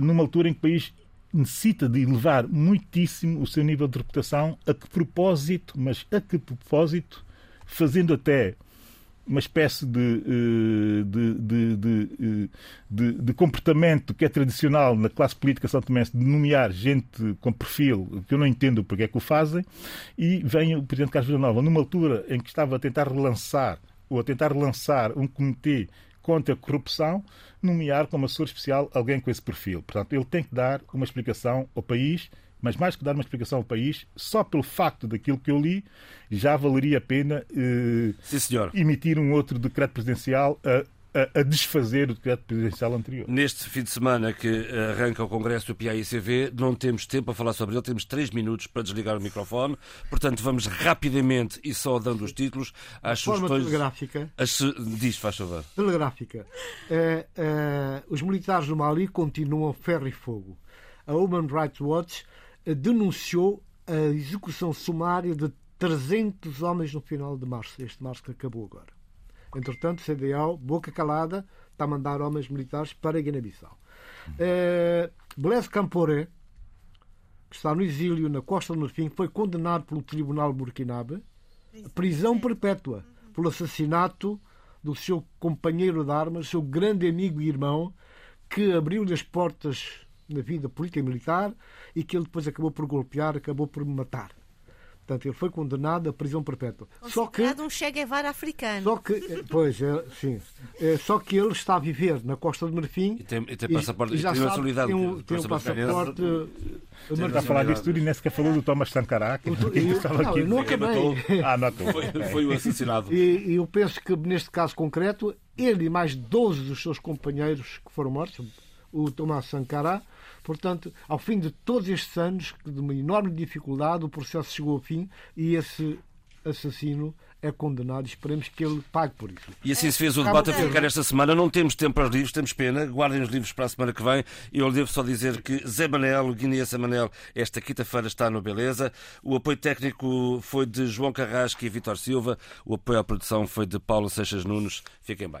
numa altura em que o país necessita de elevar muitíssimo o seu nível de reputação. A que propósito, mas a que propósito, fazendo até uma espécie de, eh, de, de, de, de comportamento que é tradicional na classe política são tomense de nomear gente com perfil que eu não entendo porque é que o fazem, e vem o Presidente Carlos Villanova, numa altura em que estava a tentar relançar ou a tentar relançar um comitê contra a corrupção, nomear como assessor especial alguém com esse perfil. Portanto, ele tem que dar uma explicação ao país, mas mais que dar uma explicação ao país, só pelo facto daquilo que eu li, já valeria a pena eh, Sim, emitir um outro decreto presidencial a a, a, desfazer o decreto presidencial anterior. Neste fim de semana que arranca o Congresso do PAICV, não temos tempo para falar sobre ele, temos três minutos para desligar o microfone, portanto vamos rapidamente e só dando os títulos às forma sugestões. telegráfica. As, diz, faz favor. Telegráfica. É, é, os militares do Mali continuam ferro e fogo. A Human Rights Watch eh, denunciou a execução sumária de 300 homens no final de março, este março que acabou agora. Entretanto, CDAO, boca calada, está a mandar homens militares para a Guiné-Bissau. Uh, Blaise Camporé, que está no exílio na Costa do Marfim, foi condenado pelo Tribunal Burkinabe a prisão perpétua pelo assassinato do seu companheiro de armas, seu grande amigo e irmão, que abriu-lhe as portas na vida política e militar e que ele depois acabou por golpear, acabou por matar. Portanto, ele foi condenado à prisão perpétua. Só que um Che Guevara africano. Só que, eh, pois, é, sim. É, só que ele está a viver na Costa do Marfim. E tem, e tem passaporte, e, já tem sabe, tem um, tem um passaporte. Ele está a falar disso tudo e nem sequer falou do Thomas Sankara, que, estava aqui. Não acabei. Ah, matou. Foi, foi o assassinado. E, e eu penso que neste caso concreto, ele e mais 12 dos seus companheiros que foram mortos, o Thomas Sankara, Portanto, ao fim de todos estes anos, de uma enorme dificuldade, o processo chegou ao fim e esse assassino é condenado e esperemos que ele pague por isso. E assim se fez o debate a ficar esta semana. Não temos tempo para os livros, temos pena. Guardem os livros para a semana que vem. Eu devo só dizer que Zé Manel, Guiné Zé Manel, esta quinta-feira está no Beleza. O apoio técnico foi de João Carrasco e Vitor Silva. O apoio à produção foi de Paulo Seixas Nunes. Fiquem bem.